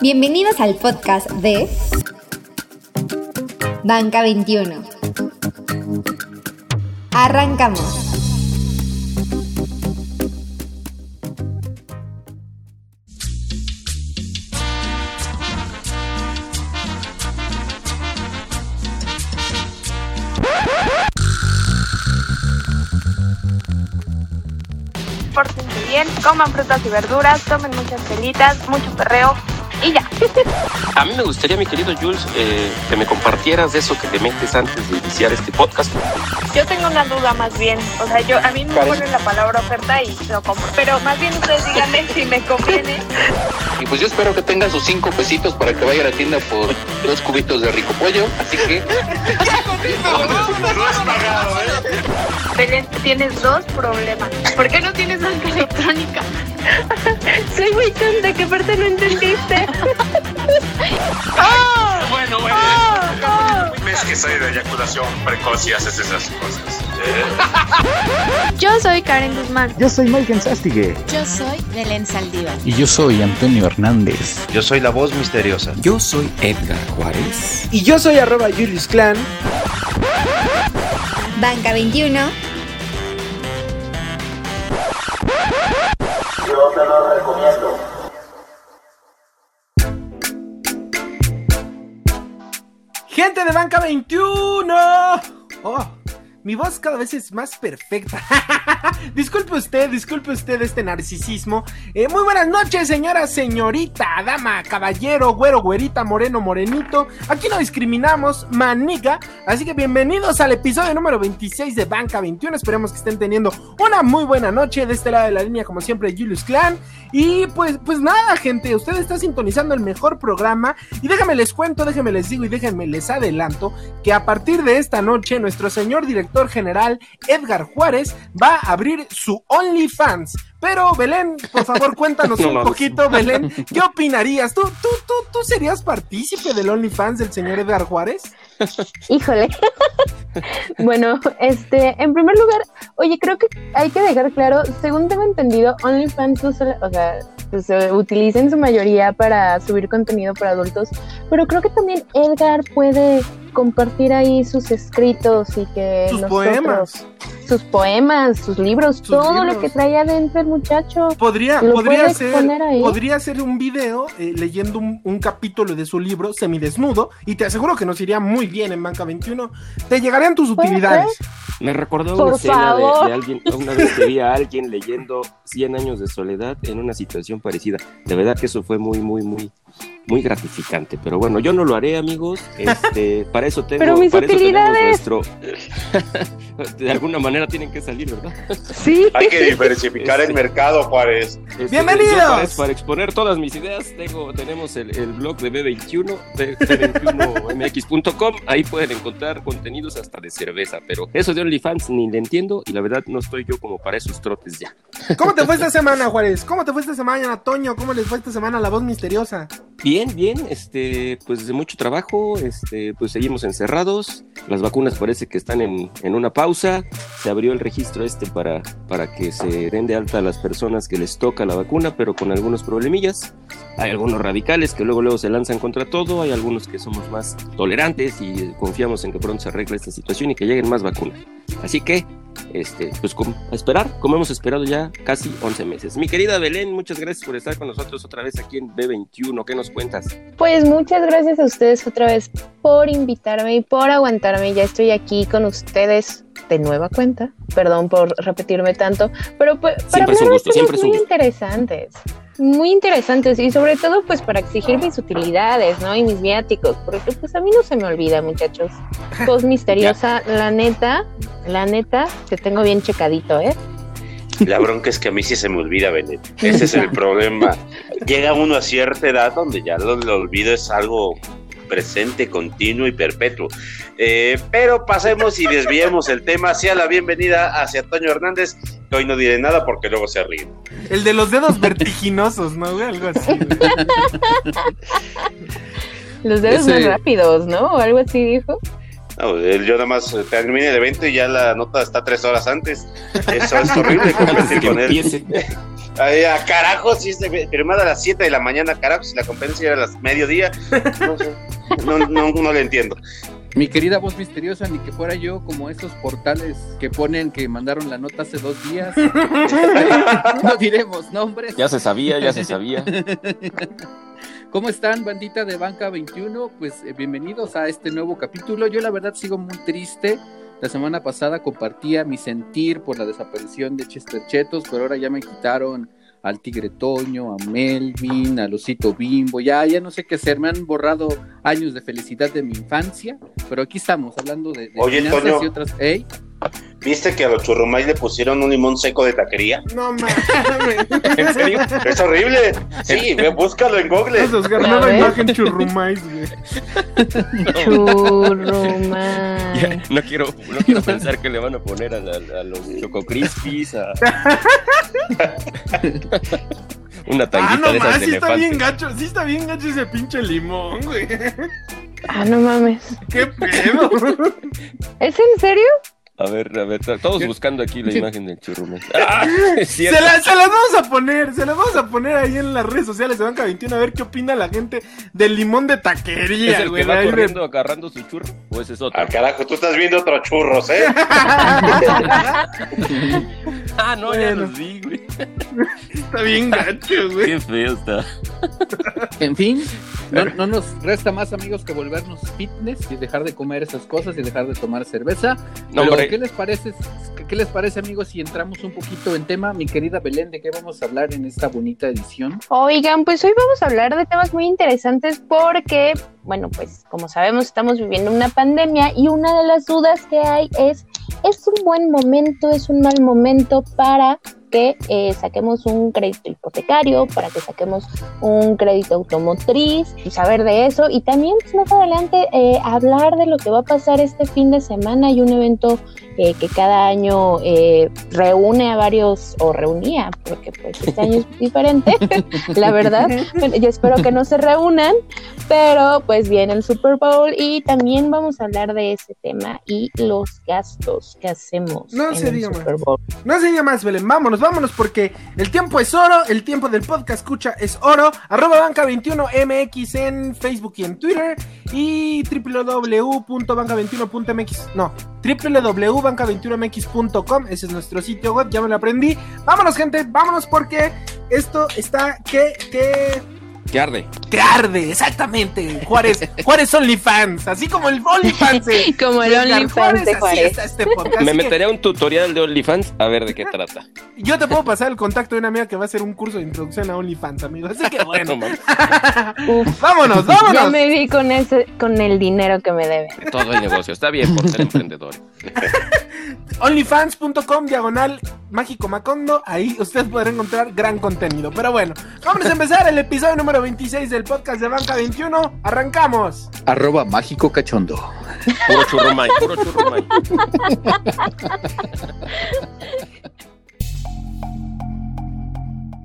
Bienvenidos al podcast de Banca 21. Arrancamos. Coman frutas y verduras, tomen muchas pelitas, mucho perreo y ya. A mí me gustaría, mi querido Jules, eh, que me compartieras eso que te metes antes de iniciar este podcast. Yo tengo una duda más bien, o sea, yo a mí me ponen la palabra oferta y lo compro, pero más bien ustedes díganme si me conviene. Y pues yo espero que tenga sus cinco pesitos para que vaya a la tienda por dos cubitos de rico pollo, así que... Belén, tienes dos problemas. ¿Por qué no tienes banca electrónica? Soy muy tonta, que aparte no entendiste. Bueno, bueno. Ah, Ves que soy de eyaculación precoz y haces esas cosas. Yo soy Karen Guzmán. Yo soy Mike Sastigue. Yo soy Belén Saldívar. Y yo soy Antonio Hernández. Yo soy la voz misteriosa. Yo soy Edgar Juárez. Y yo soy arroba Julius Clan. Banca 21. Yo te lo recomiendo. Gente de Banca 21. Oh, mi voz cada vez es más perfecta. disculpe usted, disculpe usted este narcisismo. Eh, muy buenas noches, señora, señorita, dama, caballero, güero, güerita, moreno, morenito. Aquí no discriminamos, maniga. Así que bienvenidos al episodio número 26 de Banca 21. Esperemos que estén teniendo una muy buena noche de este lado de la línea, como siempre, Julius Clan. Y pues, pues nada, gente, usted está sintonizando el mejor programa. Y déjame les cuento, déjenme les digo y déjenme les adelanto que a partir de esta noche, nuestro señor director general Edgar Juárez va a abrir su OnlyFans. Pero Belén, por favor, cuéntanos No un poquito, Belén, ¿qué opinarías? ¿Tú, tú, tú, tú serías partícipe del OnlyFans del señor Edgar Juárez? Híjole. bueno, este, en primer lugar, oye, creo que hay que dejar claro, según tengo entendido, OnlyFans no solo, o sea, pues, se utiliza en su mayoría para subir contenido para adultos, pero creo que también Edgar puede compartir ahí sus escritos y que Sus nosotros- poemas. sus poemas, sus libros, Sus todo libros. lo que trae adentro muchacho. Podría, podría ser, podría ser un video eh, leyendo un, un capítulo de su libro semidesnudo y te aseguro que nos iría muy bien en Banca 21. Te llegarían tus utilidades. Me recordó Por una escena de, de alguien, una vez que vi a alguien leyendo 100 años de soledad en una situación parecida. De verdad que eso fue muy, muy, muy, muy gratificante. Pero bueno, yo no lo haré, amigos. Este, para eso tengo, Pero mis para eso tenemos utilidades. nuestro. de alguna manera tienen que salir, ¿verdad? Sí. Hay que diversificar Este- el mercado, Juárez. Este, ¡Bienvenidos! Para, para exponer todas mis ideas, tengo, tenemos el, el blog de B21, B- B21mx.com. Ahí pueden encontrar contenidos hasta de cerveza. Pero eso de OnlyFans ni le entiendo y la verdad no estoy yo como para esos trotes ya. ¿Cómo te fue esta semana, Juárez? ¿Cómo te fue esta semana, Toño? ¿Cómo les fue esta semana la voz misteriosa? Bien, bien, este, pues de mucho trabajo, este, pues seguimos encerrados, las vacunas parece que están en, en una pausa, se abrió el registro este para, para que se den de alta a las personas que les toca la vacuna, pero con algunos problemillas, hay algunos radicales que luego luego se lanzan contra todo, hay algunos que somos más tolerantes y confiamos en que pronto se arregle esta situación y que lleguen más vacunas. Así que, este, pues a esperar, como hemos esperado ya casi 11 meses. Mi querida Belén, muchas gracias por estar con nosotros otra vez aquí en B21, ¿qué nos cuentas? Pues muchas gracias a ustedes otra vez por invitarme y por aguantarme. Ya estoy aquí con ustedes de nueva cuenta. Perdón por repetirme tanto, pero pues para Siempre hablar de temas muy interesantes. Muy interesantes y sobre todo pues para exigir mis utilidades, ¿no? Y mis viáticos, porque pues a mí no se me olvida, muchachos. Voz misteriosa, la neta, la neta, te tengo bien checadito, ¿eh? La bronca es que a mí sí se me olvida, Benet. Ese es el problema. Llega uno a cierta edad donde ya lo, lo olvido es algo presente, continuo y perpetuo. Eh, pero pasemos y desviemos el tema hacia la bienvenida hacia Antonio Hernández, que hoy no diré nada porque luego se ríe. El de los dedos vertiginosos, ¿no? Algo así. Los dedos Ese- más rápidos, ¿no? O algo así dijo. No, el- yo nada más eh, termine el evento y ya la nota está tres horas antes. Eso es horrible competir con él. Ay, a carajo, si es de- firmada a las 7 de la mañana, carajo, si la conferencia era a las mediodía. No sé. No, no, no le entiendo. Mi querida voz misteriosa, ni que fuera yo como esos portales que ponen que mandaron la nota hace dos días. no diremos nombres. Ya se sabía, ya se sabía. ¿Cómo están, bandita de Banca 21? Pues eh, bienvenidos a este nuevo capítulo. Yo la verdad sigo muy triste. La semana pasada compartía mi sentir por la desaparición de Chester Chetos, pero ahora ya me quitaron al Tigre Toño, a Melvin, al Osito Bimbo, ya, ya no sé qué hacer, me han borrado años de felicidad de mi infancia, pero aquí estamos hablando de, de Oye, finanzas Toño. y otras. ¿Ey? ¿Viste que a los churrumais le pusieron un limón seco de taquería? No mames. ¿En serio? Es horrible. Sí, ve, búscalo en Google. Esos A nueva imagen churrumais, güey. Churrumais. Ya, no quiero, no quiero pensar que le van a poner a, la- a los Choco Crispies, a... Una Ah, tanguita no de esas más, de sí está bien gacho, sí está bien gacho ese pinche limón, güey. Ah, no mames. ¿Qué pedo? ¿Es en serio? A ver, a ver, todos buscando aquí la imagen del churrumais. ¡Ah! Es Se, cierto. la- se las vamos a poner, se las vamos a poner ahí en las redes sociales de Banca 21 a ver qué opina la gente del limón de ¿Es taquería, el güey. que va de- corriendo agarrando su churro? ¿O ese es otro? Al carajo, tú estás viendo otros churros, ¿eh? Ah, no, ya los vi, güey. Está bien gacho, güey. Qué feo está. En fin, no, no nos resta más amigos que volvernos fitness y dejar de comer esas cosas y dejar de tomar cerveza. No, Pero. ¿qué les parece? ¿Qué, qué les parece, amigos, si entramos un poquito en tema? Mi querida Belén, ¿de qué vamos a hablar en esta bonita edición? Oigan, pues hoy vamos a hablar de temas muy interesantes porque, bueno, pues como sabemos estamos viviendo una pandemia y una de las dudas que hay es, ¿es un buen momento, es un mal momento para que eh, saquemos un crédito hipotecario, para que saquemos un crédito automotriz y saber de eso? Y también pues, más adelante eh, hablar de lo que va a pasar este fin de semana y un evento eh, que cada año reúne a varios, o reunía, porque pues este año es diferente, la verdad. Bueno, yo espero que no se reúnan, pero pues viene el Super Bowl y también vamos a hablar de ese tema y los gastos que hacemos No en se el diga más. Super Bowl. No se diga más, Belén. Vámonos, vámonos, porque el tiempo es oro, el tiempo del podcast escucha es oro. Arroba banca 21 MX en Facebook y en Twitter. Y www.banca21.mx. No, www.banca21mx.com. Ese es nuestro sitio web, ya me lo aprendí. Vámonos, gente, vámonos, porque esto está que, que, ¿Qué arde? que arde, exactamente. Juárez, Juárez OnlyFans, así como el OnlyFans. de- Como el OnlyFans de Juárez. este. Me que- meteré a un tutorial de OnlyFans a ver de qué trata. Yo te puedo pasar el contacto de una amiga que va a hacer un curso de introducción a OnlyFans, amigo. Así que No bueno. Uf, vámonos, ya vámonos. me vi con ese, con el dinero que me debe. todo el negocio. Está bien por ser emprendedor. Onlyfans.com diagonal mágico macondo. Ahí usted podrá encontrar gran contenido. Pero bueno, vamos a empezar el episodio número 26 del podcast de Banca 21. Arrancamos. Arroba mágico cachondo. Puro churrumay, puro churrumay.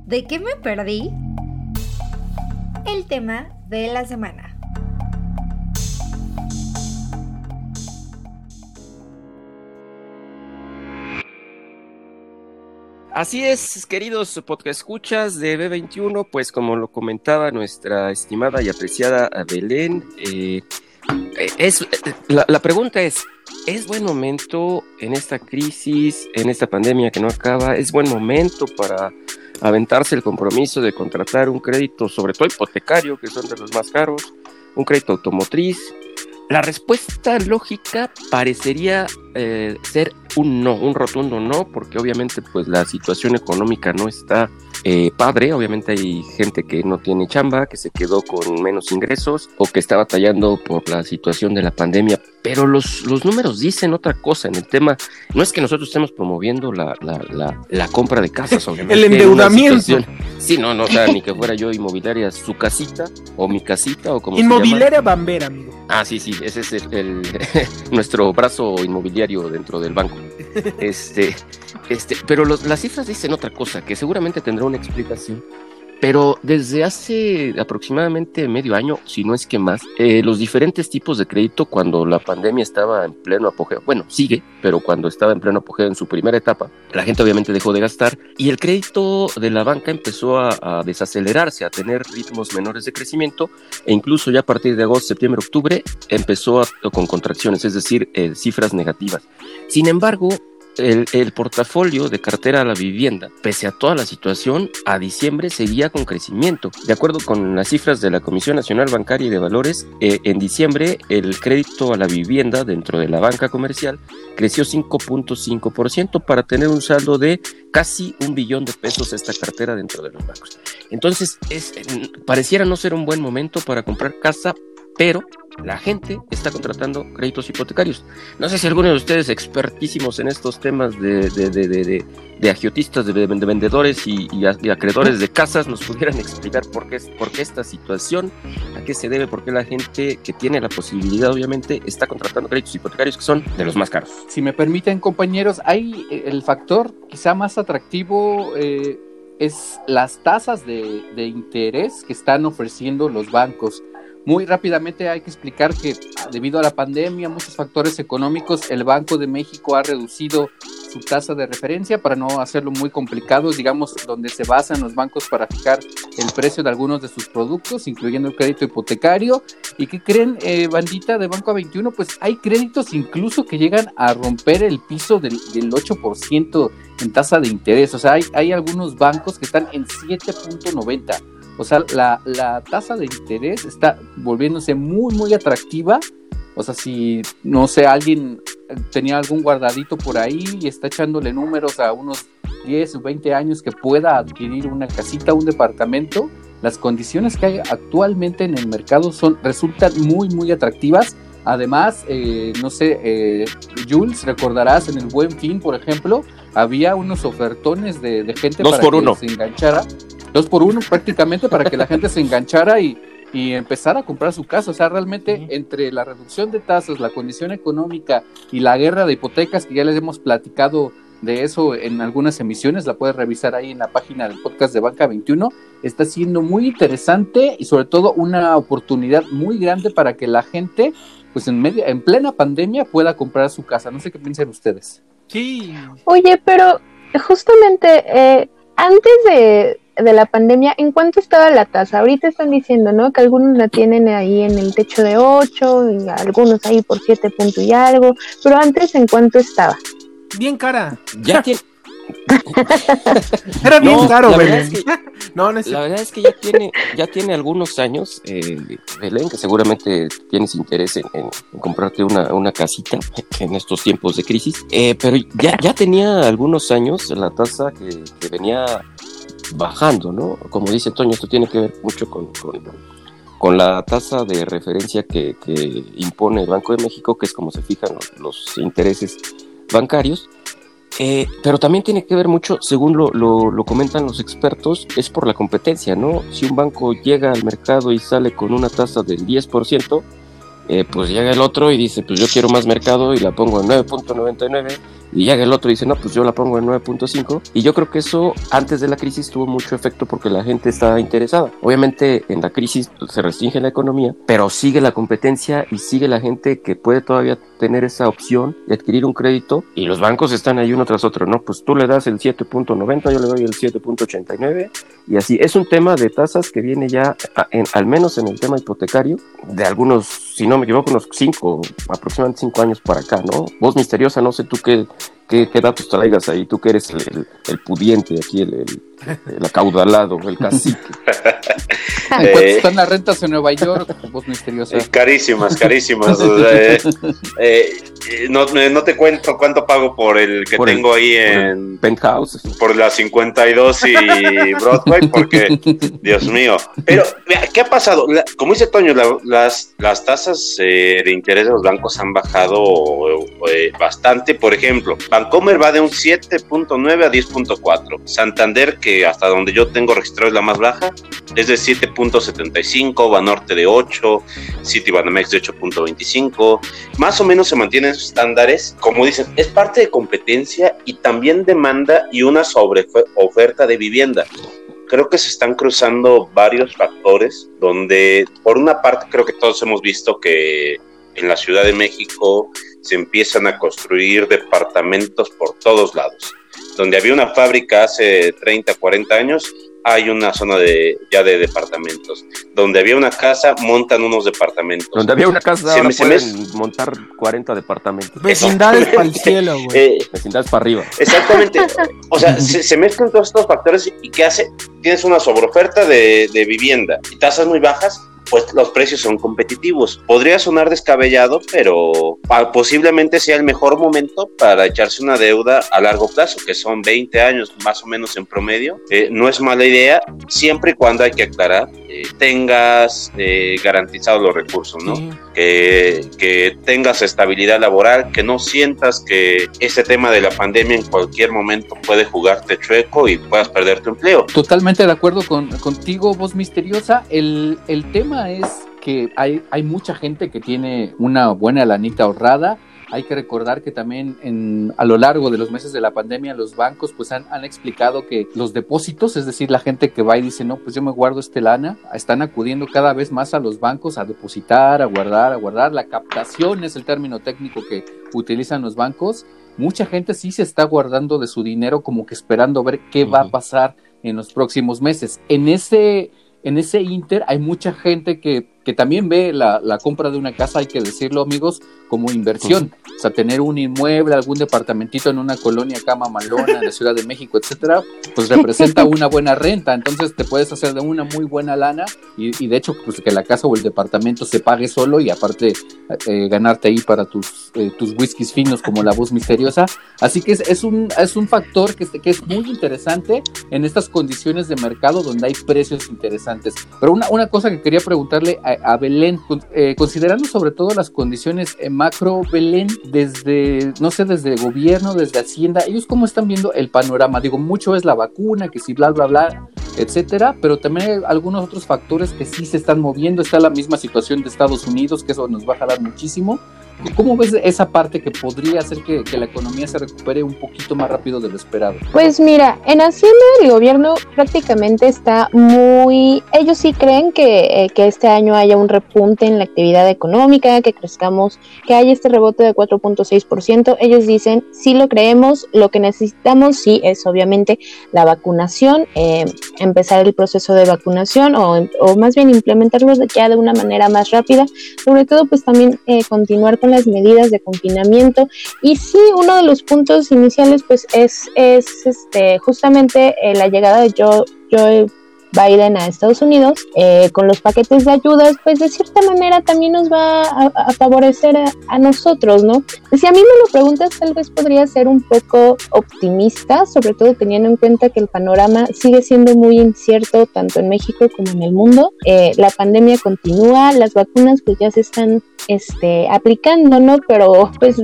¿De qué me perdí? El tema de la semana. Así es, queridos podcast escuchas de B21, pues como lo comentaba nuestra estimada y apreciada Belén, eh, eh, es, eh, la, la pregunta es, ¿es buen momento en esta crisis, en esta pandemia que no acaba, es buen momento para aventarse el compromiso de contratar un crédito, sobre todo hipotecario, que son de los más caros, un crédito automotriz? La respuesta lógica parecería eh, ser un no, un rotundo no, porque obviamente pues la situación económica no está eh, padre, obviamente hay gente que no tiene chamba, que se quedó con menos ingresos o que está batallando por la situación de la pandemia, pero los, los números dicen otra cosa en el tema, no es que nosotros estemos promoviendo la, la, la, la compra de casas, obviamente. El endeudamiento. Sí, no, no, o sea, ni que fuera yo inmobiliaria, su casita o mi casita o como. Inmobiliaria Bambera, amigo. Ah, sí, sí, ese es el, el- nuestro brazo inmobiliario dentro del banco. Este, este, pero los- las cifras dicen otra cosa, que seguramente tendrá una explicación. Pero desde hace aproximadamente medio año, si no es que más, eh, los diferentes tipos de crédito cuando la pandemia estaba en pleno apogeo, bueno, sigue, pero cuando estaba en pleno apogeo en su primera etapa, la gente obviamente dejó de gastar y el crédito de la banca empezó a, a desacelerarse, a tener ritmos menores de crecimiento e incluso ya a partir de agosto, septiembre, octubre empezó a- con contracciones, es decir, eh, cifras negativas. Sin embargo, el, portafolio de cartera a la vivienda, pese a toda la situación, a diciembre seguía con crecimiento. De acuerdo con las cifras de la Comisión Nacional Bancaria y de Valores, eh, en diciembre el crédito a la vivienda dentro de la banca comercial creció 5.5% para tener un saldo de casi un billón de pesos esta cartera dentro de los bancos. Entonces, es, mm, pareciera no ser un buen momento para comprar casa, pero la gente está contratando créditos hipotecarios. No sé si alguno de ustedes expertísimos en estos temas de, de, de, de, agiotistas, de, de vendedores y, acreedores de casas nos pudieran explicar por qué, por qué esta situación, a qué se debe, por qué la gente que tiene la posibilidad, obviamente, está contratando créditos hipotecarios que son de los más caros. Si me permiten, compañeros, hay eh, el factor quizá más atractivo eh, es las tasas de interés que están ofreciendo los bancos. Muy rápidamente hay que explicar que debido a la pandemia, muchos factores económicos, el Banco de México ha reducido su tasa de referencia para no hacerlo muy complicado, digamos, donde se basan los bancos para fijar el precio de algunos de sus productos, incluyendo el crédito hipotecario. ¿Y qué creen, eh, bandita de Banco 21? Pues hay créditos incluso que llegan a romper el piso del, del 8% en tasa de interés. O sea, hay, hay algunos bancos que están en 7.90. O sea, la, la tasa de interés está volviéndose muy, muy atractiva. O sea, si, no sé, alguien tenía algún guardadito por ahí y está echándole números a unos 10 o 20 años que pueda adquirir una casita, un departamento, las condiciones que hay actualmente en el mercado son, resultan muy, muy atractivas. Además, eh, no sé, eh, Jules, recordarás en el Buen Fin, por ejemplo, había unos ofertones de, de gente Dos para por que uno. se enganchara. Dos por uno prácticamente para que la gente se enganchara y, y empezara a comprar su casa. O sea, realmente entre la reducción de tasas, la condición económica y la guerra de hipotecas, que ya les hemos platicado de eso en algunas emisiones, la puedes revisar ahí en la página del podcast de Banca 21, está siendo muy interesante y sobre todo una oportunidad muy grande para que la gente, pues en, media, en plena pandemia, pueda comprar su casa. No sé qué piensan ustedes. Sí. Oye, pero justamente eh, antes de, de la pandemia, ¿en cuánto estaba la tasa? Ahorita están diciendo, ¿no? Que algunos la tienen ahí en el techo de 8 y algunos ahí por 7 puntos y algo, pero antes, ¿en cuánto estaba? Bien cara. Ya tiene, Era bien No, caro, Belén. es que- no, no es La verdad es que ya tiene, ya tiene algunos años, eh, Belén, que seguramente tienes interés en, en- en comprarte una, una casita en estos tiempos de crisis, Eh, pero ya, ya tenía algunos años la tasa que, que venía bajando, ¿no? Como dice Toño, esto tiene que ver mucho con, con, con la tasa de referencia que, impone el Banco de México, que es como se fijan los, intereses bancarios. Eh, pero también tiene que ver mucho, según lo, lo, lo comentan los expertos, es por la competencia, ¿no? Si un banco llega al mercado y sale con una tasa del 10%, eh, pues llega el otro y dice, pues yo quiero más mercado y la pongo en 9.99, y llega el otro y dice, no, pues yo la pongo en 9.5, y yo creo que eso antes de la crisis tuvo mucho efecto porque la gente estaba interesada. Obviamente en la crisis pues, se restringe la economía, pero sigue la competencia y sigue la gente que puede todavía tener esa opción de adquirir un crédito y los bancos están ahí uno tras otro, ¿no? Pues tú le das el 7.90, yo le doy el 7.89 y así. Es un tema de tasas que viene ya, en- al menos en el tema hipotecario, de algunos, si no me equivoco, unos 5, aproximadamente 5 años para acá, ¿no? Voz misteriosa, no sé tú qué, qué, datos traigas ahí, tú que eres el, el- el pudiente aquí, el, el acaudalado, el cacique. ¿En cuánto están las rentas en Nueva York? Voz misteriosa. Eh, carísimas, carísimas. o sea, eh, eh, eh, no, no te cuento cuánto pago por el que Por el- tengo ahí el en Penthouse. por la 52 y Broadway, porque Dios mío. Pero, ¿qué ha pasado? La- como dice Toño, la- las, las tasas eh, de interés de los bancos han bajado eh, bastante. Por ejemplo, Bancomer va de un 7.9 a 10.4. Santander, que hasta donde yo tengo registrado es la más baja, es de 7.75, Banorte de 8, Citibanamex de 8.25. Más o menos se mantienen esos estándares. Como dicen, es parte de competencia y también demanda y una sobre oferta de vivienda. creo que se están cruzando varios factores donde por una parte creo que todos hemos visto que en la Ciudad de México se empiezan a construir departamentos por todos lados. Donde había una fábrica hace 30, 40 años, hay una zona de ya de departamentos. Donde había una casa, montan unos departamentos. Donde había una casa, Se ahora me- se pueden me- montar 40 departamentos. Vecindades para el cielo, güey. Eh, Vecindades para arriba. Exactamente. O sea, se, se mezclan todos estos factores y ¿qué hace? Tienes una sobreoferta de, de vivienda y tasas muy bajas, pues los precios son competitivos. Podría sonar descabellado, pero posiblemente sea el mejor momento para echarse una deuda a largo plazo, que son 20 años más o menos en promedio. Eh, no es mala idea, siempre y cuando hay que aclarar, eh, tengas eh, garantizados los recursos, ¿no? Que, tengas estabilidad laboral, que no sientas que ese tema de la pandemia en cualquier momento puede jugarte chueco y puedas perder tu empleo. Totalmente de acuerdo con, contigo, voz misteriosa. El, el tema es que hay, hay mucha gente que tiene una buena lanita ahorrada. Hay que recordar que también en, a lo largo de los meses de la pandemia los bancos pues han, han explicado que los depósitos, es decir, la gente que va y dice, no, pues yo me guardo este lana, están acudiendo cada vez más a los bancos a depositar, a guardar, a guardar. La captación es el término técnico que utilizan los bancos. Mucha gente sí se está guardando de su dinero como que esperando ver qué va a pasar en los próximos meses. En ese, en ese inter hay mucha gente que, que también ve la, la compra de una casa, hay que decirlo amigos, como inversión. O sea, tener un inmueble, algún departamentito en una colonia cama malona en la Ciudad de México, etcétera, pues representa una buena renta. Entonces te puedes hacer de una muy buena lana y, y de hecho, pues que la casa o el departamento se pague solo y aparte eh, ganarte ahí para tus, eh, tus whiskies finos como la voz misteriosa. Así que es, es, un, es un factor que, que es muy interesante en estas condiciones de mercado donde hay precios interesantes. Pero una, una cosa que quería preguntarle a, a Belén, eh, considerando sobre todo las condiciones eh, macro, Belén, desde, no sé, desde gobierno, desde Hacienda, ellos cómo están viendo el panorama. Digo, mucho es la vacuna, que si bla, bla, bla, etcétera, pero también hay algunos otros factores que sí se están moviendo. Está la misma situación de Estados Unidos, que eso nos va a jalar muchísimo. ¿Cómo ves esa parte que podría hacer que, que la economía se recupere un poquito más rápido de lo esperado? Pues mira, en Hacienda el gobierno prácticamente está muy... Ellos sí creen que, eh, que este año haya un repunte en la actividad económica, que crezcamos, que haya este rebote de 4.6%. Ellos dicen, sí lo creemos, lo que necesitamos sí es obviamente la vacunación, eh, empezar el proceso de vacunación o, o más bien implementarlo ya de una manera más rápida, sobre todo pues también eh, continuar con las medidas de confinamiento. Y sí, uno de los puntos iniciales pues es, es este, justamente eh, la llegada de Joe, Joe Biden a Estados Unidos eh, con los paquetes de ayudas, pues de cierta manera también nos va a, favorecer a, a, nosotros, ¿no? Si a mí me lo preguntas, tal vez podría ser un poco optimista, sobre todo teniendo en cuenta que el panorama sigue siendo muy incierto tanto en México como en el mundo. Eh, la pandemia continúa, las vacunas pues ya se están este, aplicando, ¿no? Pero pues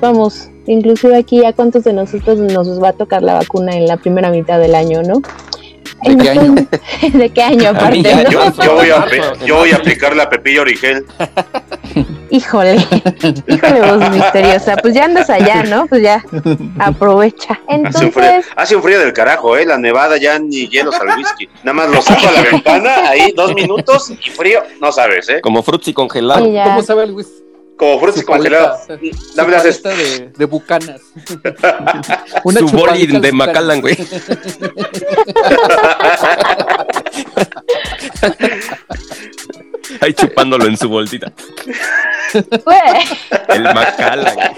vamos, inclusive aquí a cuántos de nosotros nos va a tocar la vacuna en la primera mitad del año, ¿no? ¿De qué año? ¿De qué año aparte? Yo, yo voy a, yo voy a aplicar la Pepillo Origel. Híjole, híjole voz misteriosa, pues ya andas allá, ¿no? Pues ya aprovecha. Hace un, frío, Entonces, hace un frío del carajo, ¿eh? La nevada ya ni hielos al whisky. Nada más lo saco a la ventana, ahí dos minutos y frío, no sabes, ¿eh? Como frutzi congelado. ¿Cómo sabe el whisky? Como frutas congeladas. Dame las es- paleta de, de bucanas. Su boli de Macallan, güey. Ahí chupándolo en su bolsita. El Macallan.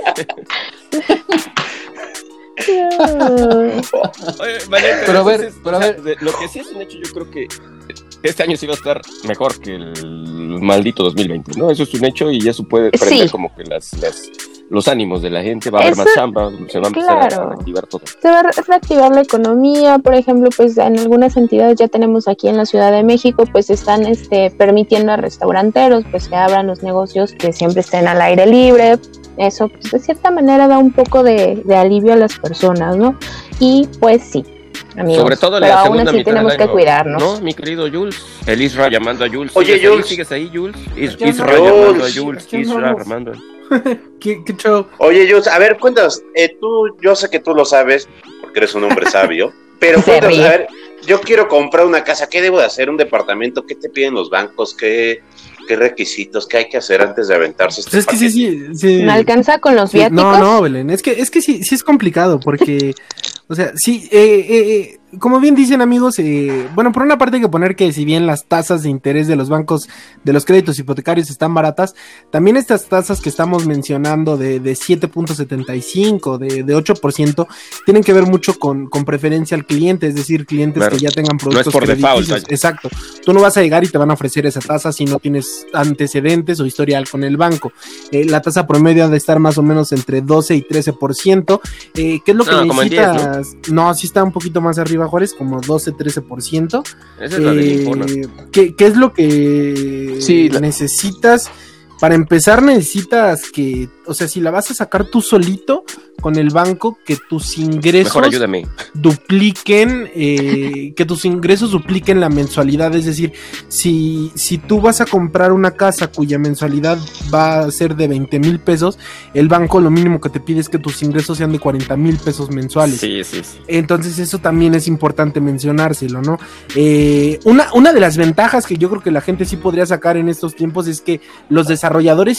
Oye, vale, Pero a ver, pero a o sea, ver. de- lo que sí es un hecho, yo creo que este año sí va a estar mejor que el maldito 2020, ¿no? Eso es un hecho y eso puede prender Sí. como que las, las- los ánimos de la gente, va a haber Eso- más chamba, se va a empezar a- claro. a activar todo. se va a re- reactivar la economía, por ejemplo, pues en algunas entidades ya tenemos aquí en la Ciudad de México, pues están este, permitiendo a restauranteros pues que abran los negocios que siempre estén al aire libre, eso pues de cierta manera da un poco de, de alivio a las personas, ¿no? Y pues sí, amigos, Sobre todo en pero la aún segunda así mitad tenemos que año, cuidarnos. ¿No, mi querido Jules? El Isra llamando a Jules. Oye, ¿Sigues ahí? Jules. ¿Sigues ahí, Jules? Is- ¿Qué Isra onda? llamando a Jules. ¿Qué Isra andamos? llamando. ¿Qué, qué show? Oye, Jules, a ver, cuéntanos, eh, tú, yo sé que tú lo sabes, porque eres un hombre sabio, pero cuéntanos, a ver, yo quiero comprar una casa, ¿qué debo de hacer? ¿Un departamento? ¿Qué te piden los bancos? ¿Qué, qué requisitos? ¿Qué hay que hacer antes de aventarse este Pues es que sí, sí, sí. ¿No alcanza con los Sí, viáticos? no, no, Belén, es que, es que sí, sí es complicado porque, o sea, sí, eh, eh, eh, como bien dicen amigos, eh, bueno, por una parte hay que poner que si bien las tasas de interés de los bancos de los créditos hipotecarios están baratas, también estas tasas que estamos mencionando de, de 7.75, de, de 8%, tienen que ver mucho con, con preferencia al cliente, es decir, clientes Claro. que ya tengan No es productos por default. Exacto. Tú no vas a llegar y te van a ofrecer esa tasa si no tienes antecedentes o historial con el banco. Eh, la tasa promedio ha de estar más o menos entre 12 y 13%. Eh, ¿Qué es lo que No, en 10, ¿no? necesitas? ¿no? sí está un poquito más arriba, Juárez, como 12, 13%. Esa es la de Eh. ¿qué, qué es lo que Sí, la- necesitas? Para empezar necesitas que, o sea, si la vas a sacar tú solito con el banco, que tus ingresos Mejor ayúdame. dupliquen, eh, que tus ingresos dupliquen la mensualidad. Es decir, si, si tú vas a comprar una casa cuya mensualidad va a ser de 20 mil pesos, el banco lo mínimo que te pide es que tus ingresos sean de 40 mil pesos mensuales. Sí, sí, sí. Entonces eso también es importante mencionárselo, ¿no? Eh, una, una de las ventajas que yo creo que la gente sí podría sacar en estos tiempos es que los desarrolladores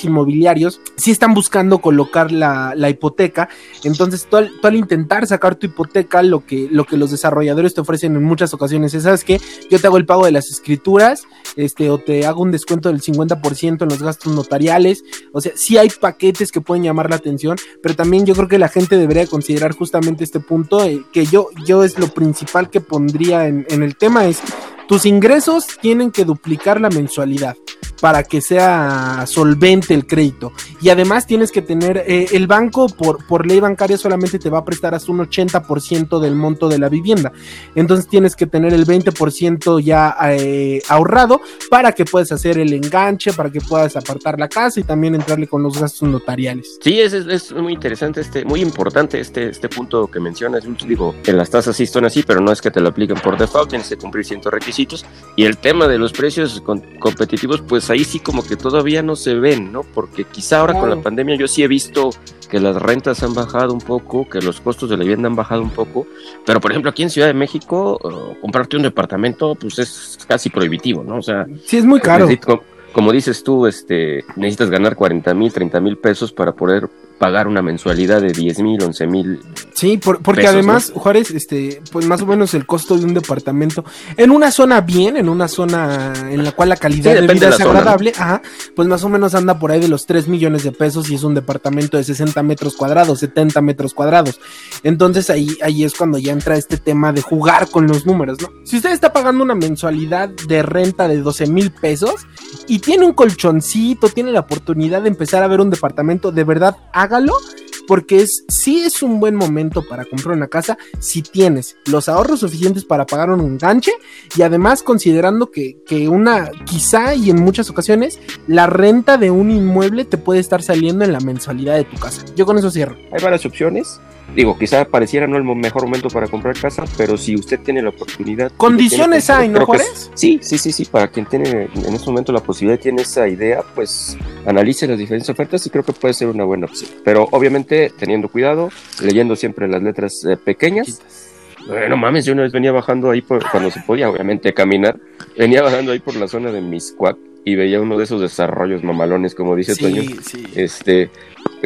inmobiliarios sí están buscando colocar la, hipoteca. Entonces tú al intentar sacar tu hipoteca, lo que, lo que los desarrolladores te ofrecen en muchas ocasiones es, ¿sabes qué? Yo te hago el pago de las escrituras, este, o te hago un descuento del 50% en los gastos notariales. O sea, sí hay paquetes que pueden llamar la atención, pero también yo creo que la gente debería considerar justamente este punto, eh, que yo, yo es lo principal que pondría en, en el tema, es tus ingresos tienen que duplicar la mensualidad para que sea solvente el crédito. Y además tienes que tener, eh, el banco por, por ley bancaria solamente te va a prestar hasta un 80% del monto de la vivienda. Entonces tienes que tener el 20% ya eh, ahorrado para que puedas hacer el enganche, para que puedas apartar la casa y también entrarle con los gastos notariales. Sí, es, es- es muy interesante, este, muy importante este, este punto que mencionas. Digo, que las tasas sí están así, pero no es que te lo apliquen por default, tienes que cumplir ciertos requisitos. Y el tema de los precios con- competitivos, pues ahí sí como que todavía no se ven, ¿no? Porque quizá ahora con la pandemia yo sí he visto que las rentas han bajado un poco, que los costos de la vivienda han bajado un poco, pero por ejemplo aquí en Ciudad de México, comprarte un departamento, pues es casi prohibitivo, ¿no? O sea, Sí, es muy caro. Necesito- como, como dices tú, este, necesitas ganar 40 mil, 30 mil pesos para poder pagar una mensualidad de 10 mil, 11 mil. Sí, por- porque pesos, además, Juárez, este, pues más o menos el costo de un departamento en una zona bien, en una zona en la cual la calidad Sí, de vida de es zona, agradable, ajá, pues más o menos anda por ahí de los 3 millones de pesos y es un departamento de 60 metros cuadrados, 70 metros cuadrados. Entonces ahí, ahí es cuando ya entra este tema de jugar con los números, ¿no? Si usted está pagando una mensualidad de renta de 12 mil pesos y tiene un colchoncito, tiene la oportunidad de empezar a ver un departamento, de verdad hágalo porque es sí es un buen momento para comprar una casa si tienes los ahorros suficientes para pagar un enganche y además considerando que, que una quizá y en muchas ocasiones la renta de un inmueble te puede estar saliendo en la mensualidad de tu casa. Yo con eso cierro. Hay varias opciones. Digo, quizá pareciera no el mejor momento para comprar casa, pero si usted tiene la oportunidad. Condiciones tiene- hay, ¿no, Juárez? Sí, sí, sí, sí. Para quien tiene en este momento la posibilidad, tiene esa idea, pues analice las diferentes ofertas y creo que puede ser una buena opción. Pero obviamente teniendo cuidado, leyendo siempre las letras eh, pequeñas. Eh, no mames, yo una vez venía bajando ahí por, cuando se podía, obviamente, caminar. Venía bajando ahí por la zona de Miscuac y veía uno de esos desarrollos mamalones, como dice Toño, sí. este,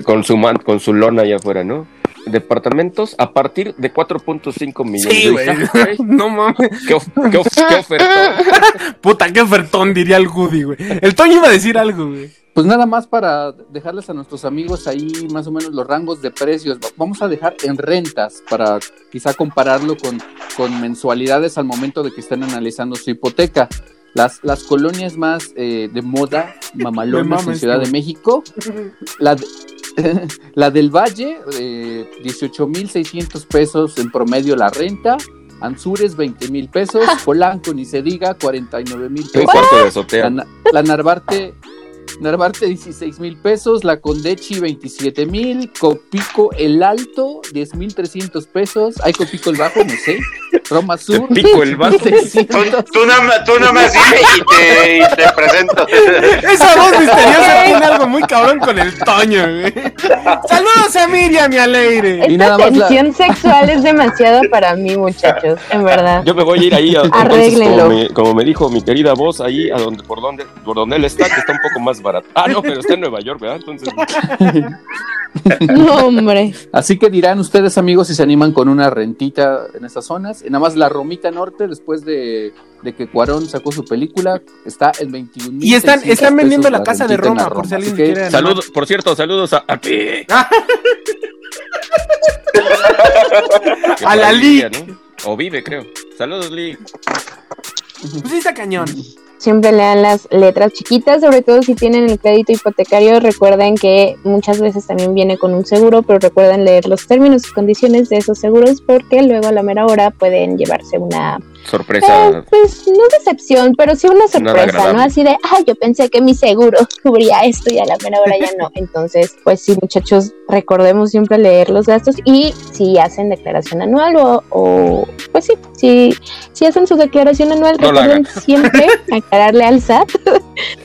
con su man- con su lona allá afuera, ¿no? Departamentos a partir de 4.5 millones. Sí, güey. dije, "Ah, güey, No mames. ¿Qué, of- qué of- qué ofertón". Puta, qué ofertón, diría el Goody, güey. El Toño iba a decir algo, güey. Pues nada más para dejarles a nuestros amigos ahí más o menos los rangos de precios. Va- Vamos a dejar en rentas para quizá compararlo con, con mensualidades al momento de que estén analizando su hipoteca. Las, las colonias más eh, de moda, Me mamalonas mama en Ciudad de. México, la, de- la del Valle, eh, 18.600 pesos en promedio la renta. Anzures, 20 mil pesos. Polanco, ni se diga, 49 mil pesos. cuarto de La, la Narvarte, Narvarte 16 mil pesos, la Condechi 27 mil, Copico el Alto 10 mil 300 pesos, hay Copico el Bajo, no sé, Roma Sur. Te pico el vaso. 600. Tú, tú nada más- tú nada más dime y te, y te presento. Esa voz misteriosa tiene algo muy cabrón con el Toño, güey. Saludos a Miriam y a Leire. Y Esta nada más la- tensión sexual es demasiado para mí, muchachos, en verdad. Yo me voy a ir ahí, a, entonces, Arréglenlo. como me, como me dijo mi querida voz, ahí a donde, por donde, por donde él está, que está un poco más barato. Ah, no, pero está en Nueva York, ¿verdad? Entonces, No, hombre. Así que dirán ustedes, amigos, si se animan con una rentita en esas zonas. Y nada más la Romita Norte, después de, de que Cuarón sacó su película, está en 21 Y están, están vendiendo la casa de Roma, por si alguien quiere. saludos, por cierto, saludos a, a ti. A la vivía, ¿no? O vive, creo. Saludos, Lee. Pues sí está cañón. Siempre lean las letras chiquitas, sobre todo si tienen el crédito hipotecario. Recuerden que muchas veces también viene con un seguro, pero recuerden leer los términos y condiciones de esos seguros porque luego a la mera hora pueden llevarse una, Sorpresa. eh, pues no decepción, pero sí una sorpresa. ¿no? Así de, ay, yo pensé que mi seguro cubría esto y a la mera hora ya no. Entonces, pues sí, muchachos, recordemos siempre leer los gastos y si hacen declaración anual o, o pues sí, si, si hacen su declaración anual, No recuerden siempre aclararle al SAT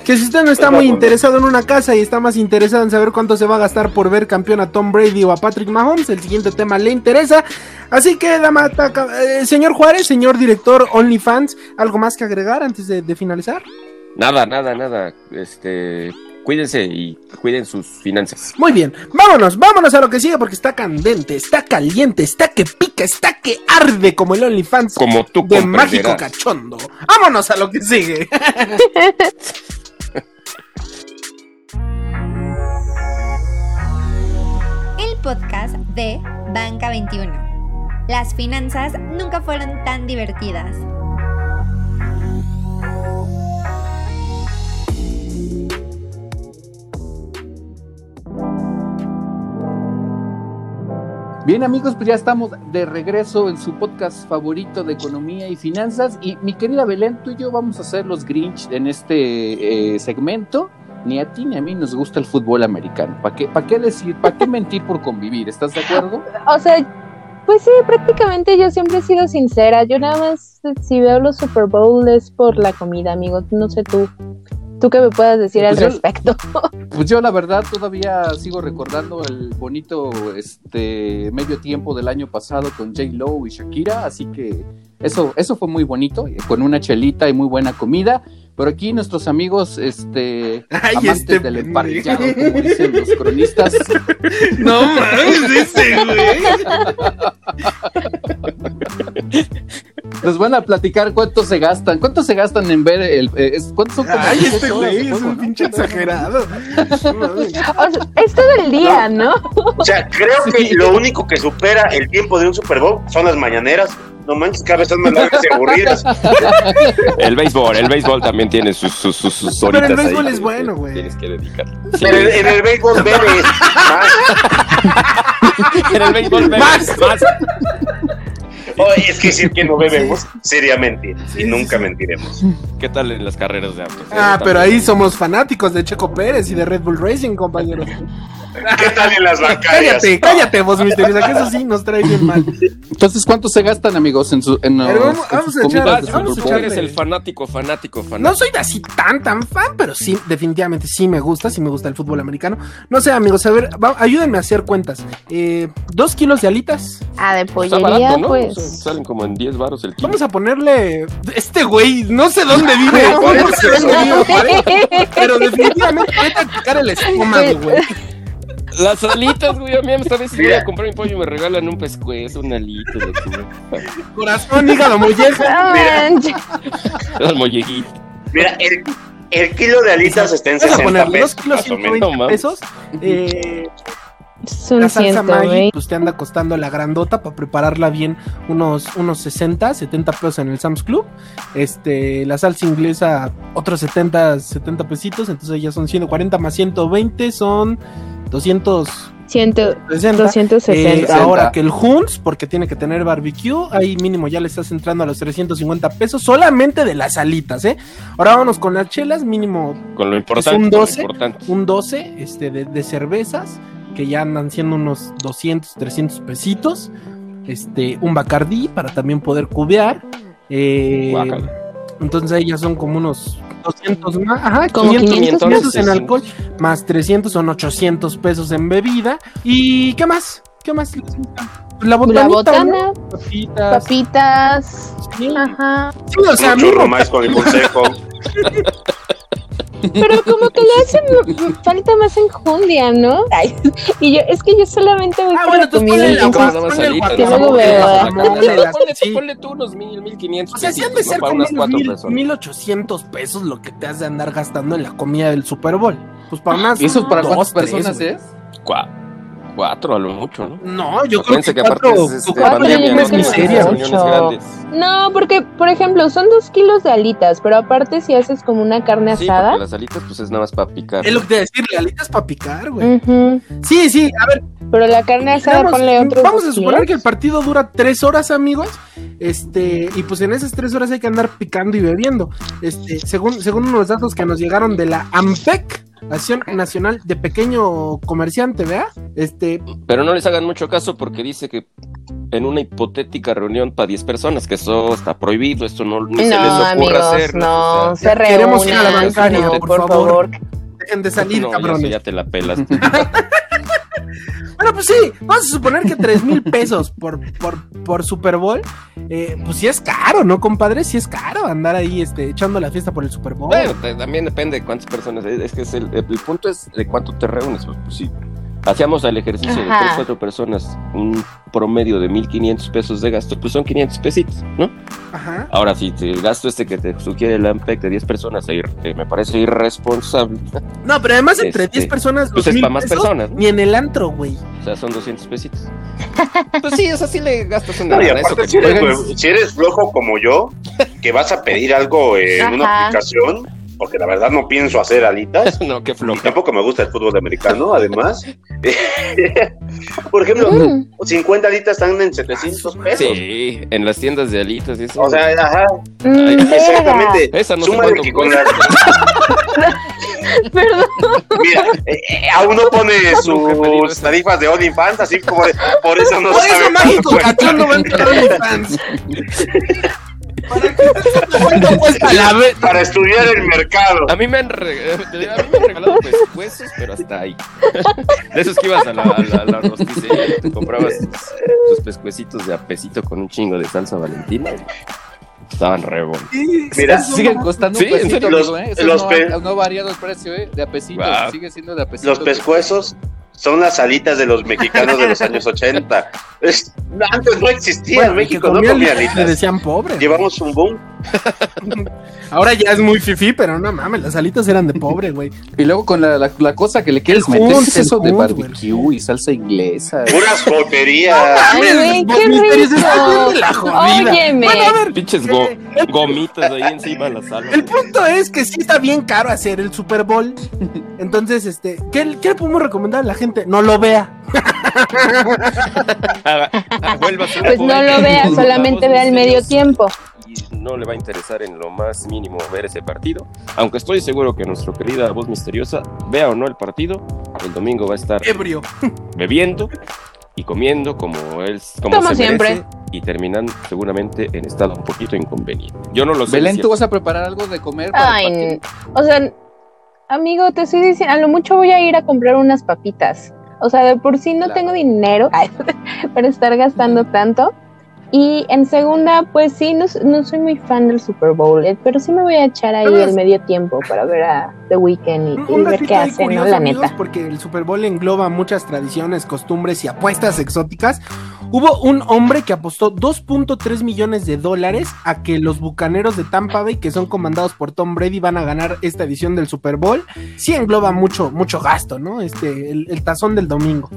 Que si usted no está muy interesado en una casa y está más interesado en saber cuánto se va a gastar por ver campeón a Tom Brady o a Patrick Mahomes, el siguiente tema le interesa. Así que, dama, taca- eh, señor Juárez, señor director OnlyFans, ¿algo más que agregar antes de, de finalizar? Nada, nada, nada. Este, cuídense y cuiden sus finanzas. Muy bien, vámonos, vámonos a lo que sigue porque está candente, está caliente, está que pica, está que arde como el OnlyFans Como tú de. Mágico Cachondo. Vámonos a lo que sigue. El podcast de Banca 21. Las finanzas nunca fueron tan divertidas. Bien amigos, pues ya estamos de regreso en su podcast favorito de economía y finanzas. Y mi querida Belén, tú y yo vamos a ser los Grinch en este eh, segmento. Ni a ti ni a mí nos gusta el fútbol americano. ¿Para qué, para qué decir, para qué mentir por convivir? ¿Estás de acuerdo? O sea, pues sí, prácticamente yo siempre he sido sincera. Yo nada más, si veo los Super Bowl es por la comida, amigo. No sé tú. Tú que me puedas decir Pues al yo- respecto. Pues yo la verdad todavía sigo recordando el bonito este medio tiempo del año pasado con J Lo y Shakira, así que eso eso fue muy bonito, eh, con una chelita y muy buena comida. Pero aquí nuestros amigos este Ay, amantes este del emparrillado, como dicen los cronistas, No mames, ese güey. nos van a platicar cuánto se gastan, cuánto se gastan en ver el eh, cuántos son como Ay, 18 este güey es juego, un ¿no? pinche exagerado. Es todo el día, ¿no? O sea, creo que lo único que supera el tiempo de un Super Bowl son las mañaneras. No manches, cada vez más largas y aburridas. El béisbol, el béisbol también tiene sus, sus, sus, sus Pero el horitas ahí béisbol que- es bueno, güey. Tienes que dedicar. En el, en el béisbol bebes más. En el béisbol bebes Más. más. Oye, es que decir que no bebemos sería mentir. Y nunca mentiremos. ¿Qué tal en las carreras de autos? Ah, pero también. ahí somos fanáticos de Checo Pérez y de Red Bull Racing, compañeros. ¿Qué tal en las bancarias? Cállate, cállate, vos misteriosa, que eso sí nos trae bien mal. Entonces, ¿cuánto se gastan, amigos, en, su, en, los- Pero vamos- en vamos sus a echar- vamos a Bowl? eres el fanático, fanático, fanático. No soy así tan, tan fan, pero sí, definitivamente sí me gusta, sí me gusta el fútbol americano. No sé, amigos, a ver, va- ayúdenme a hacer cuentas. Eh, dos kilos de alitas. Ah, de pollería, barato, ¿no? pues. Salen como en 10 baros el kilo. Vamos a ponerle. Este güey, no sé dónde vive. Por no eso, sé dónde vive, Juárez, pero definitivamente voy a picar el estómago, güey. Las alitas, güey. A mí esta vez voy a comprar mi pollo y me regalan un pescuezo, una alita. Corazón, hígado, molleja. Las mollejitas. Mira, el, el kilo de alitas está en Vamos a 60 ponerle dos pesos. kilos Más o 120 menos. No mames. pesos. Eh, Son la salsa Maggi, 120. pues te anda costando la grandota para prepararla bien unos, unos 60, 70 pesos en el Sam's Club. Este, la salsa inglesa, otros 70, 70 pesitos. Entonces ya son 140 más 120, son 260. 100, 260. Eh, ahora que el Huns, porque tiene que tener barbecue, ahí mínimo ya le estás entrando a los 350 pesos solamente de las alitas, ¿eh? Ahora vámonos con las chelas, mínimo Con lo Es importante. un con lo 12. importante. un 12 este, de, de cervezas, que ya andan siendo unos 200, 300 pesitos. este, un Bacardí para también poder cubear. Eh, entonces ahí ya son como unos 200 más, ajá, Como 500 500 pesos en alcohol, más 300 son 800 pesos en bebida. ¿Y qué más? ¿Qué más? les gusta? La botanita, La botana, ¿no? Papitas. papitas. Sí. Ajá. Sí, o sea, a mí con el consejo. Pero como que le hacen falta más enjundia, ¿no? Ay, y yo, es que yo solamente voy Ah, bueno, comida. ponle la más ponle tú unos mil, mil quinientos O sea, sí han de ser como mil. 1800 pesos lo que te has de andar gastando en la comida del Super Bowl. Pues para unas ¿Y eso para cuántas personas es? Cua- Cuatro a lo mucho, ¿no? No, yo creo que aparte es este, cuatro pandemia, ¿no? es miseria, porque, por ejemplo, son dos kilos de alitas, pero aparte si haces como una carne Sí, asada. las alitas pues es nada más para picar. Es lo que te decir, la alita es para picar, güey. Sí, sí, a ver, Pero la carne asada, ponle otro. vamos a suponer que el partido dura tres horas, amigos. Este, y pues en esas tres horas hay que andar picando y bebiendo. Este, según, según unos datos que nos llegaron de la AMPEC, Acción Nacional de Pequeño Comerciante, ¿vea? Este, Pero no les hagan mucho caso porque dice que en una hipotética reunión para 10 personas, que eso está prohibido, esto no ni se les No, ocurra amigos, hacerlo. no, o sea, se reúnan. queremos ir a la bancaria, no, por por favor. favor. dejen de salir, no, ya, cabrones. eso ya te la pelas. Bueno, pues sí, vamos a suponer que tres mil pesos por, por, por Super Bowl, eh, pues sí es caro, ¿no, compadre? Sí es caro andar ahí este, echando la fiesta por el Super Bowl. bueno, también depende de cuántas personas. Es que es el, el punto es de cuánto te reúnes. Pues, pues sí. Hacíamos el ejercicio de Ajá. 3, 4 personas, un promedio de 1500 pesos de gasto, pues son 500 pesitos, ¿no? Ajá. Ahora, si te- el gasto este que te sugiere el AMPEC de 10 personas, eh, eh, me parece irresponsable. No, pero además entre Este, 10 personas, pues es mil pa' más pesos, personas, ¿no? Ni en el antro, güey. O sea, son 200 pesitos. Pues sí, o sea, sí le gastas una No, eso aparte, que si eres, oigan, si eres flojo como yo, que vas a pedir algo en una aplicación, porque la verdad no pienso hacer alitas, No, qué flojo. tampoco me gusta el fútbol americano, además. Por ejemplo, Mm. 50 alitas están en 700 pesos. Sí, en las tiendas de alitas eso. O sea, ajá, Mm, exactamente. esa no Súmale que con cuesta. la- Perdón. Mira, eh, eh, a uno pone sus eso. tarifas de OnlyFans, así como de, por eso no Por sabe eso cuánto Mágico cuesta. Cachondo va a entrar a OnlyFans. ¿Para qué cuánto cuesta la ve- Para estudiar el mercado. A mí me han, re- a mí me han regalado pescuezos, pero hasta ahí. De esos que ibas a la, a la, a la rosticería y te comprabas tus, tus pescuecitos de apesito con un chingo de salsa valentina. Estaban re buenos. Mira, Siguen costando Sí, un pesito, serio. amigo, ¿eh? Eso Los no, pe- ha, no ha variado el precio, ¿eh? De apesito, Wow. sigue siendo de apesito. Los pescuezos son las alitas de los mexicanos de los años 80. Es- antes no existía Bueno, en México, no comía alitas le decían pobre. Llevamos un boom. Ahora ya es muy fifí, pero no mames, las alitas eran de pobre, güey. Y luego con la, la, la cosa que le quieres El meter, ¿qué hummus, es eso de barbecue y salsa inglesa? Puras boterías. Ay, güey, qué rico. ay, la jodida. Óyeme. Bueno, a ver, Pinches go- gomitas ahí encima de la sala. el punto es que sí está bien caro hacer el Super Bowl. Entonces, este, ¿qué, qué le podemos recomendar a la gente? No lo vea. Pues no lo vea, La solamente vea el medio misteriosa. tiempo. Y no le va a interesar en lo más mínimo ver ese partido. Aunque estoy seguro que nuestra querida voz misteriosa, vea o no el partido, el domingo va a estar Ebrio. bebiendo y comiendo como él como, Como se siempre. merece y terminando seguramente en estado un poquito inconveniente. Yo no lo sé. Belén, ¿tú vas a preparar algo de comer para Ay, o sea, amigo, te estoy diciendo, a lo mucho voy a ir a comprar unas papitas. O sea, de por sí no Claro. tengo dinero para estar gastando tanto. Y en segunda, pues sí, no, no soy muy fan del Super Bowl, eh, pero sí me voy a echar ahí el medio tiempo para ver a The Weeknd y, ver qué ahí hacen, ¿no? La amigos, neta. porque el Super Bowl engloba muchas tradiciones, costumbres y apuestas exóticas. Hubo un hombre que apostó 2.3 millones de dólares a que los bucaneros de Tampa Bay, que son comandados por Tom Brady, van a ganar esta edición del Super Bowl. Sí engloba mucho, mucho gasto, ¿no? Este, el, el tazón del domingo.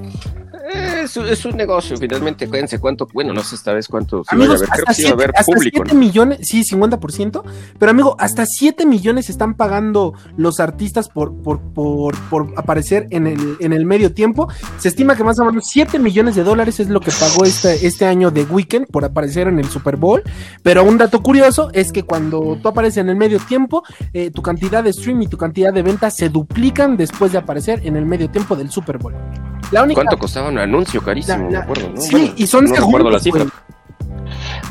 Es, es un negocio, finalmente, acuérdense cuánto, bueno, no sé esta vez cuánto Amigos, vaya a ver, creo hasta que va a 7 haber público, ¿no? millones, sí, 50%, pero amigo, hasta 7 millones están pagando los artistas por, por, por, por aparecer en el, en el medio tiempo. Se estima que más o menos 7 millones de dólares es lo que pagó este, este año de Weekend por aparecer en el Super Bowl. Pero un dato curioso es que cuando tú apareces en el medio tiempo, eh, tu cantidad de stream y tu cantidad de ventas se duplican después de aparecer en el medio tiempo del Super Bowl. La única. ¿Cuánto costaba un anuncio? Carísimo, La- me la- acuerdo, ¿no? Sí, Bueno, y son no recuerdo la cifra.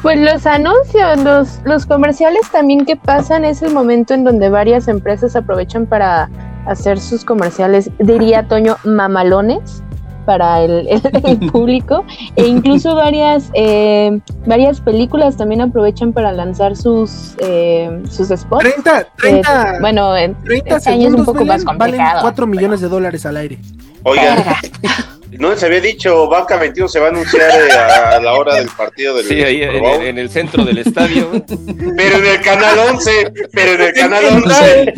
Pues los anuncios, los, los comerciales también que pasan es el momento en donde varias empresas aprovechan para hacer sus comerciales, diría Toño, mamalones para el, el- el público e incluso varias eh, varias películas también aprovechan para lanzar sus eh, sus spots. 30, 30, Eh, bueno, en- 30 este año es un poco más Belén, valen complicado. 4 millones de dólares al aire. Oigan, no les había dicho, Banca 21 se va a anunciar eh, a, a la hora del partido del Sí, ahí en, el- en el centro del estadio. Pero en el canal 11, pero en el canal 11.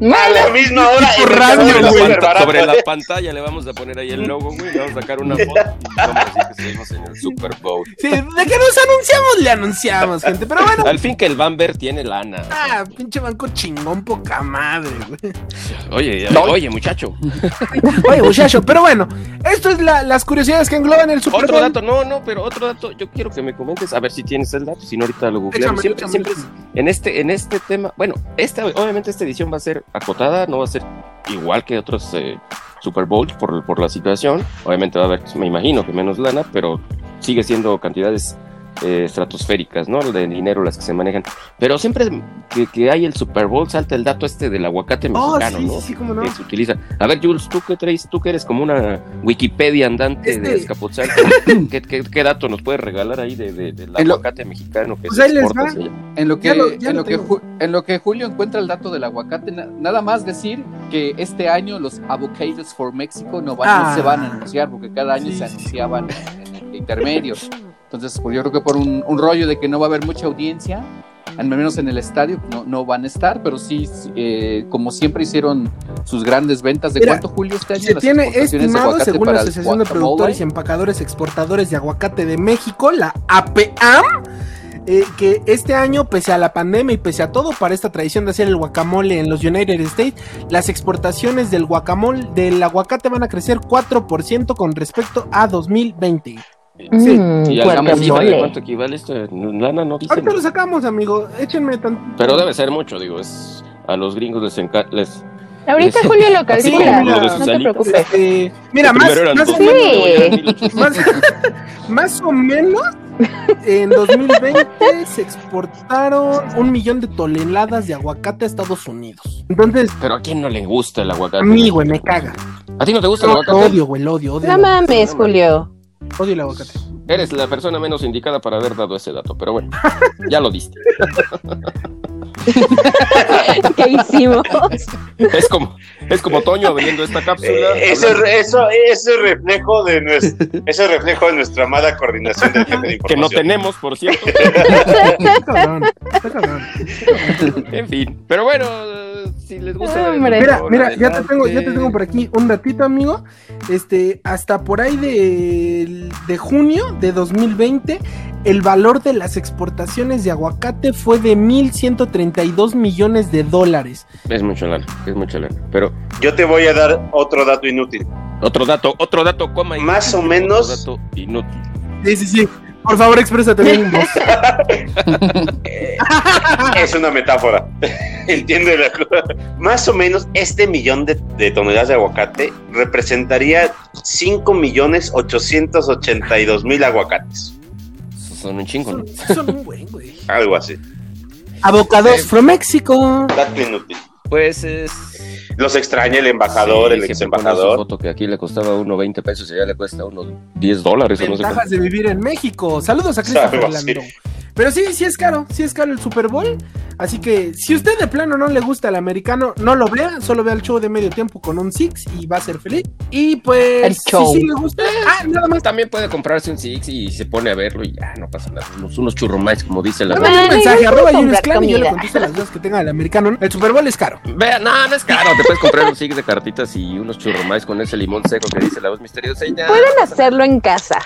A la misma hora. el radio, sobre, la sobre la pantalla le vamos a poner ahí el logo, güey. Le vamos a sacar una foto y vamos a decir que seguimos en el Super Bowl. Sí, de que nos anunciamos, le anunciamos, gente. Pero bueno, Al fin que el Bamber tiene lana. ah, pinche banco chingón, poca madre, güey. Oye, oye, muchacho. Oye, muchacho, pero bueno, esto es la- las curiosidades que engloban el Super Otro Bowl. dato, no, no, pero otro dato, yo quiero que me comentes, a ver si tienes el dato, si no ahorita lo googleamos. Siempre, échame, siempre en este, en este tema, bueno, esta, obviamente esta edición va a ser acotada, no va a ser igual que otros eh, Super Bowls por, por la situación. Obviamente va a haber, me imagino que menos lana, pero sigue siendo cantidades eh, estratosféricas, ¿no? De dinero las que se manejan. Pero siempre que, que hay el Super Bowl salta el dato este del aguacate Oh, mexicano, sí, ¿no? sí, sí, cómo no. que se utiliza. A ver, Jules, tú qué traes, tú que eres como una Wikipedia andante Este- de Escapotzalco, ¿qué, qué, qué dato nos puedes regalar ahí de, de- del En lo- aguacate mexicano que Pues ahí les va. En lo que, Ya lo- ya en, lo que en lo que Julio encuentra el dato del aguacate, na- nada más decir que este año los Avocados for Mexico no, van, no Ah. se van a anunciar porque cada año Sí, se sí, anunciaban en, en intermedios. Entonces, pues yo creo que por un, un rollo de que no va a haber mucha audiencia, al menos en el estadio, no, no van a estar, pero sí, eh, como siempre hicieron sus grandes ventas. ¿De Mira, cuánto, Julio, este año? Se las tiene estimado, según la para Asociación de? Productores y Empacadores Exportadores de Aguacate de México, la APAM, eh, que este año, pese a la pandemia y pese a todo, para esta tradición de hacer el guacamole en los United States, las exportaciones del guacamole, del aguacate van a crecer 4% con respecto a 2020. Sí. Mm, ¿Y cifra de cuánto equivale esto? Lana no. Ahorita lo sacamos, amigo. Échenme tan... Pero debe ser mucho, digo, es a los gringos les encanta. Les... Ahorita Julio lo calcula, no te preocupes. Eh, mira, más, más, menos, luego ya eran 1800. más, más o menos, en 2020 se exportaron un millón de toneladas de aguacate a Estados Unidos. Entonces, Pero a quién no le gusta el aguacate. a mí, güey, me caga. ¿A ti no te gusta el aguacate? odio, güey, lo odio, odio. No mames, Julio. Odio el aguacate. Eres la persona menos indicada para haber dado ese dato, pero bueno, ya lo diste. ¿Qué hicimos? Es como, es como Toño abriendo esta cápsula. Eh, eso, eso, eso es reflejo de nuestro, eso es reflejo de nuestra mala coordinación del jefe de que no información. tenemos, por cierto. Está cabrón, está cabrón. En fin, pero bueno, eh, si les gusta. Hombre. Mira, mira, ya te tengo, ya te tengo por aquí un ratito, amigo. Este, hasta por ahí de, de junio de 2020, el valor de las exportaciones de aguacate fue de 1.132 millones de dólares. Es mucho lana, es mucho lana. Pero Yo te voy a dar otro dato inútil. otro dato, otro dato, coma. Más o otro menos- dato inútil. Sí, sí, sí. Por favor, exprésate bien en voz. Es una metáfora. Entiende la cosa. Más o menos este millón de, de toneladas de aguacate representaría 5 millones 882 mil aguacates. Son un chingo, ¿no? Son, son un buen, güey. Algo así. Avocados from México. Pues es. Los extraña el embajador, Sí, el ex embajador. foto que aquí le costaba uno 20 pesos y ya le cuesta unos 10 dólares o no sé Ventajas de vivir en México. Saludos a Christopher. Landau. Pero sí, sí es caro, sí es caro el Super Bowl. Así que si usted de plano no le gusta el americano, no lo vea, solo vea el show de medio tiempo con un Six y va a ser feliz. Y pues, El show. si sí le gusta, ah, nada más. También puede comprarse un Six y se pone a verlo y ya no pasa nada. Unos, unos churrumais, como dice la. Mándame un mensaje, arroba y yo le contesto las dudas que tenga el americano. El Super Bowl es caro. Vea, no, no es caro. Te puedes comprar un Six de cartitas y unos churrumais con ese limón seco que dice la voz misteriosa y ya. Pueden hacerlo en casa.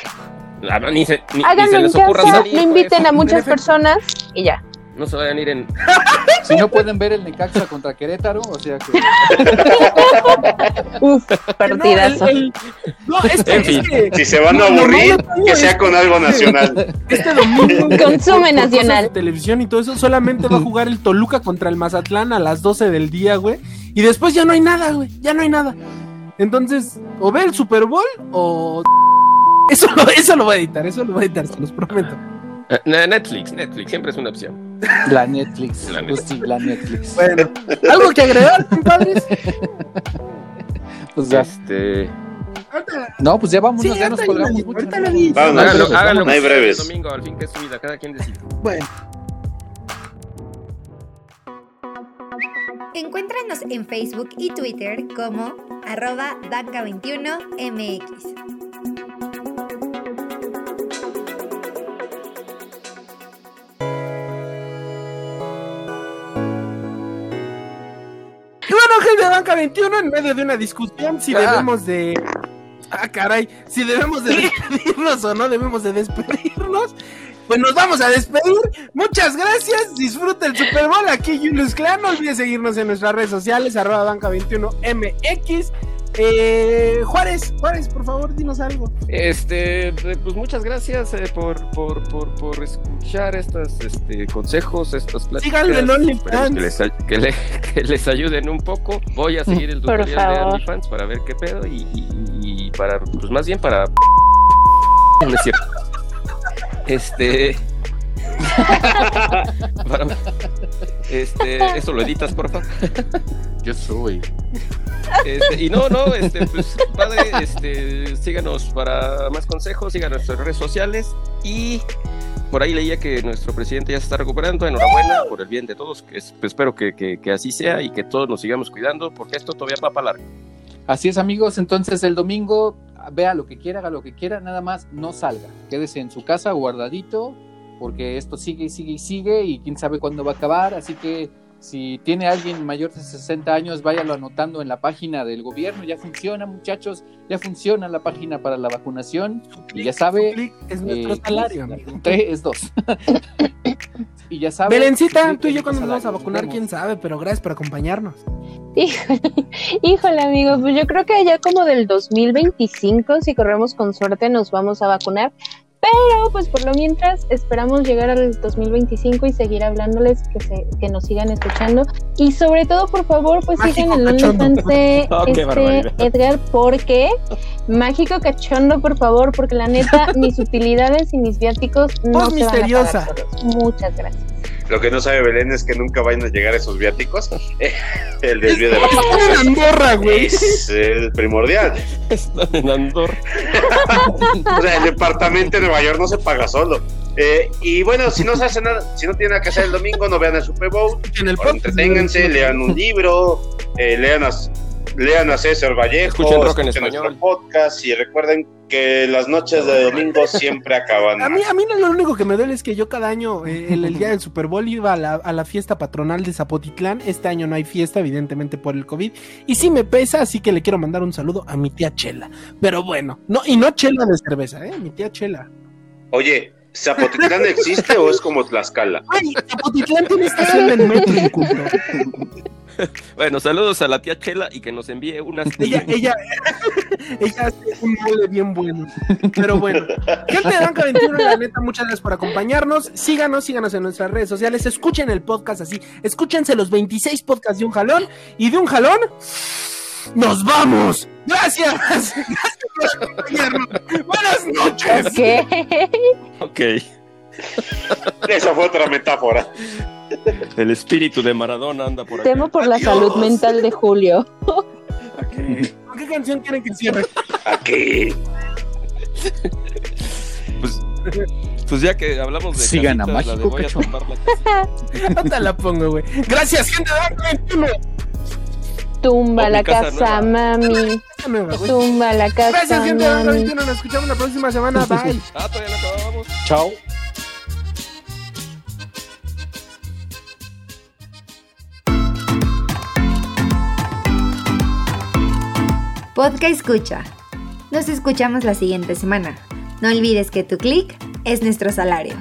Ah, no, ni se, ni, ni se Háganlo en casa, salir, no inviten pues. a muchas personas y ya. No se vayan a ir en. Si no pueden ver el Necaxa contra Querétaro, o sea que Uf, partidazo. No, el- el- no, es que, En es fin. que Si se van a aburrir, no, que sea con algo nacional. este domingo. Consume por- por nacional. cosas de televisión y todo eso, solamente va a jugar el Toluca contra el Mazatlán a las 12 del día, güey. Y después ya no hay nada, güey. Ya no hay nada. Entonces, o ve el Super Bowl o... Eso lo, eso lo voy a editar, eso lo voy a editar, se los prometo. Eh, Netflix, Netflix, siempre es una opción. La Netflix. La Pues sí, la Netflix. Bueno, ¿algo que agregar, compadres? Pues ya. Este. No, pues ya vámonos, Sí, ya nos colgamos mucho. ahorita lo Háganlo, no hay breves. el domingo, al fin que es su vida, cada quien decide. Bueno. Encuéntranos en Facebook y Twitter como arroba banca21mx. Y bueno, gente de Banca 21, en medio de una discusión si Ah. debemos de... Ah, caray, si debemos de despedirnos o no debemos de despedirnos. Pues nos vamos a despedir. Muchas gracias. Disfruta el Super Bowl. Aquí Julius Clan. No olvides seguirnos en nuestras redes sociales, arroba banca 21mx. Eh, Juárez, Juárez, por favor, dinos algo. Este, eh, pues muchas gracias eh, por, por, por, por escuchar estos este, consejos, estas pláticas. Síganlo en OnlyFans. Que les, que, le- que les ayuden un poco. Voy a seguir el tutorial de. OnlyFans para ver qué pedo y, y- y para, pues más bien para... No es cierto. Este... para- este, eso lo editas, por favor. Yo soy. Este, y no, no, este, pues padre, este, síganos para más consejos, síganos en nuestras redes sociales y por ahí leía que nuestro presidente ya se está recuperando, enhorabuena por el bien de todos, que es- pues, espero que, que- que así sea y que todos nos sigamos cuidando porque esto todavía va para largo. Así es, amigos. Entonces, el domingo, vea lo que quiera, haga lo que quiera, nada más no salga. Quédese en su casa guardadito, porque esto sigue y sigue y sigue, y quién sabe cuándo va a acabar. Así que si tiene alguien mayor de 60 años, váyalo anotando en la página del gobierno. Ya funciona, muchachos, ya funciona la página para la vacunación. Y ya sabe. Clic es nuestro eh, salario, amigo. Tres es dos. y ya sabe. Belencita, tú y yo cuando nos vamos a vacunar, quién sabe, pero gracias por acompañarnos. Híjole, híjole, amigo, pues yo creo que ya como del 2025, si corremos con suerte, nos vamos a vacunar. Pero pues por lo mientras esperamos llegar al 2025 y seguir hablándoles que se, que nos sigan escuchando. Y sobre todo, por favor, pues sigan el. OnlyFans de Oh, este. Edgar, porque mágico cachondo, por favor, porque la neta, mis utilidades y mis viáticos no Voz se misteriosa. van a pagar. Muchas gracias. Lo que no sabe Belén es que nunca van a llegar esos viáticos. el desvío de Están en Andorra, güey. es el primordial. Están en Andorra. O sea, el departamento de Nueva York no se paga solo. Eh, y bueno, si no se hace nada, si no tienen nada que hacer el domingo, no vean el Super Bowl, En el entreténganse, lean un libro, eh, lean a, lean a César Vallejo, Escuchen rock en escuchen nuestro podcast y recuerden que las noches de domingo siempre acaban. A mí, a mí no, lo único que me duele es que yo cada año, eh, el, el día del Super Bowl, iba a la, a la fiesta patronal de Zapotitlán. Este año no hay fiesta, evidentemente por el COVID. Y sí me pesa, así que le quiero mandar un saludo a mi tía Chela. Pero bueno, no, y no Chela de cerveza, ¿eh? Mi tía Chela. Oye, ¿Zapotitlán existe o es como Tlaxcala? Ay, Zapotitlán tiene estación del metro. Bueno, saludos a la tía Chela y que nos envíe unas... Ella, ella, ella hace un mole bien bueno. Pero bueno, gente de Banca 21, la neta, muchas gracias por acompañarnos. Síganos, síganos en nuestras redes sociales. Escuchen el podcast así. Escúchense los 26 podcasts de un jalón. Y de un jalón, ¡nos vamos! ¡Gracias! Gracias por acompañarnos. ¡Buenas noches! Ok. Ok. Esa fue otra metáfora. El espíritu de Maradona anda por acá. Temo por la Adiós. salud mental de Julio. ¿Con qué canción quieren que cierre? Aquí. Pues, pues ya que hablamos de Sigan a casitas, la de Mágico voy a la la pongo, güey. Gracias, gente de Banca 21. Tumba la casa casa, mami. Tumba la casa, Gracias, gente mami. 21. Nos escuchamos la próxima semana. Bye. Ah, todavía no acabamos. Chao. Podcast Escucha. Nos escuchamos la siguiente semana. No olvides que tu clic es nuestro salario.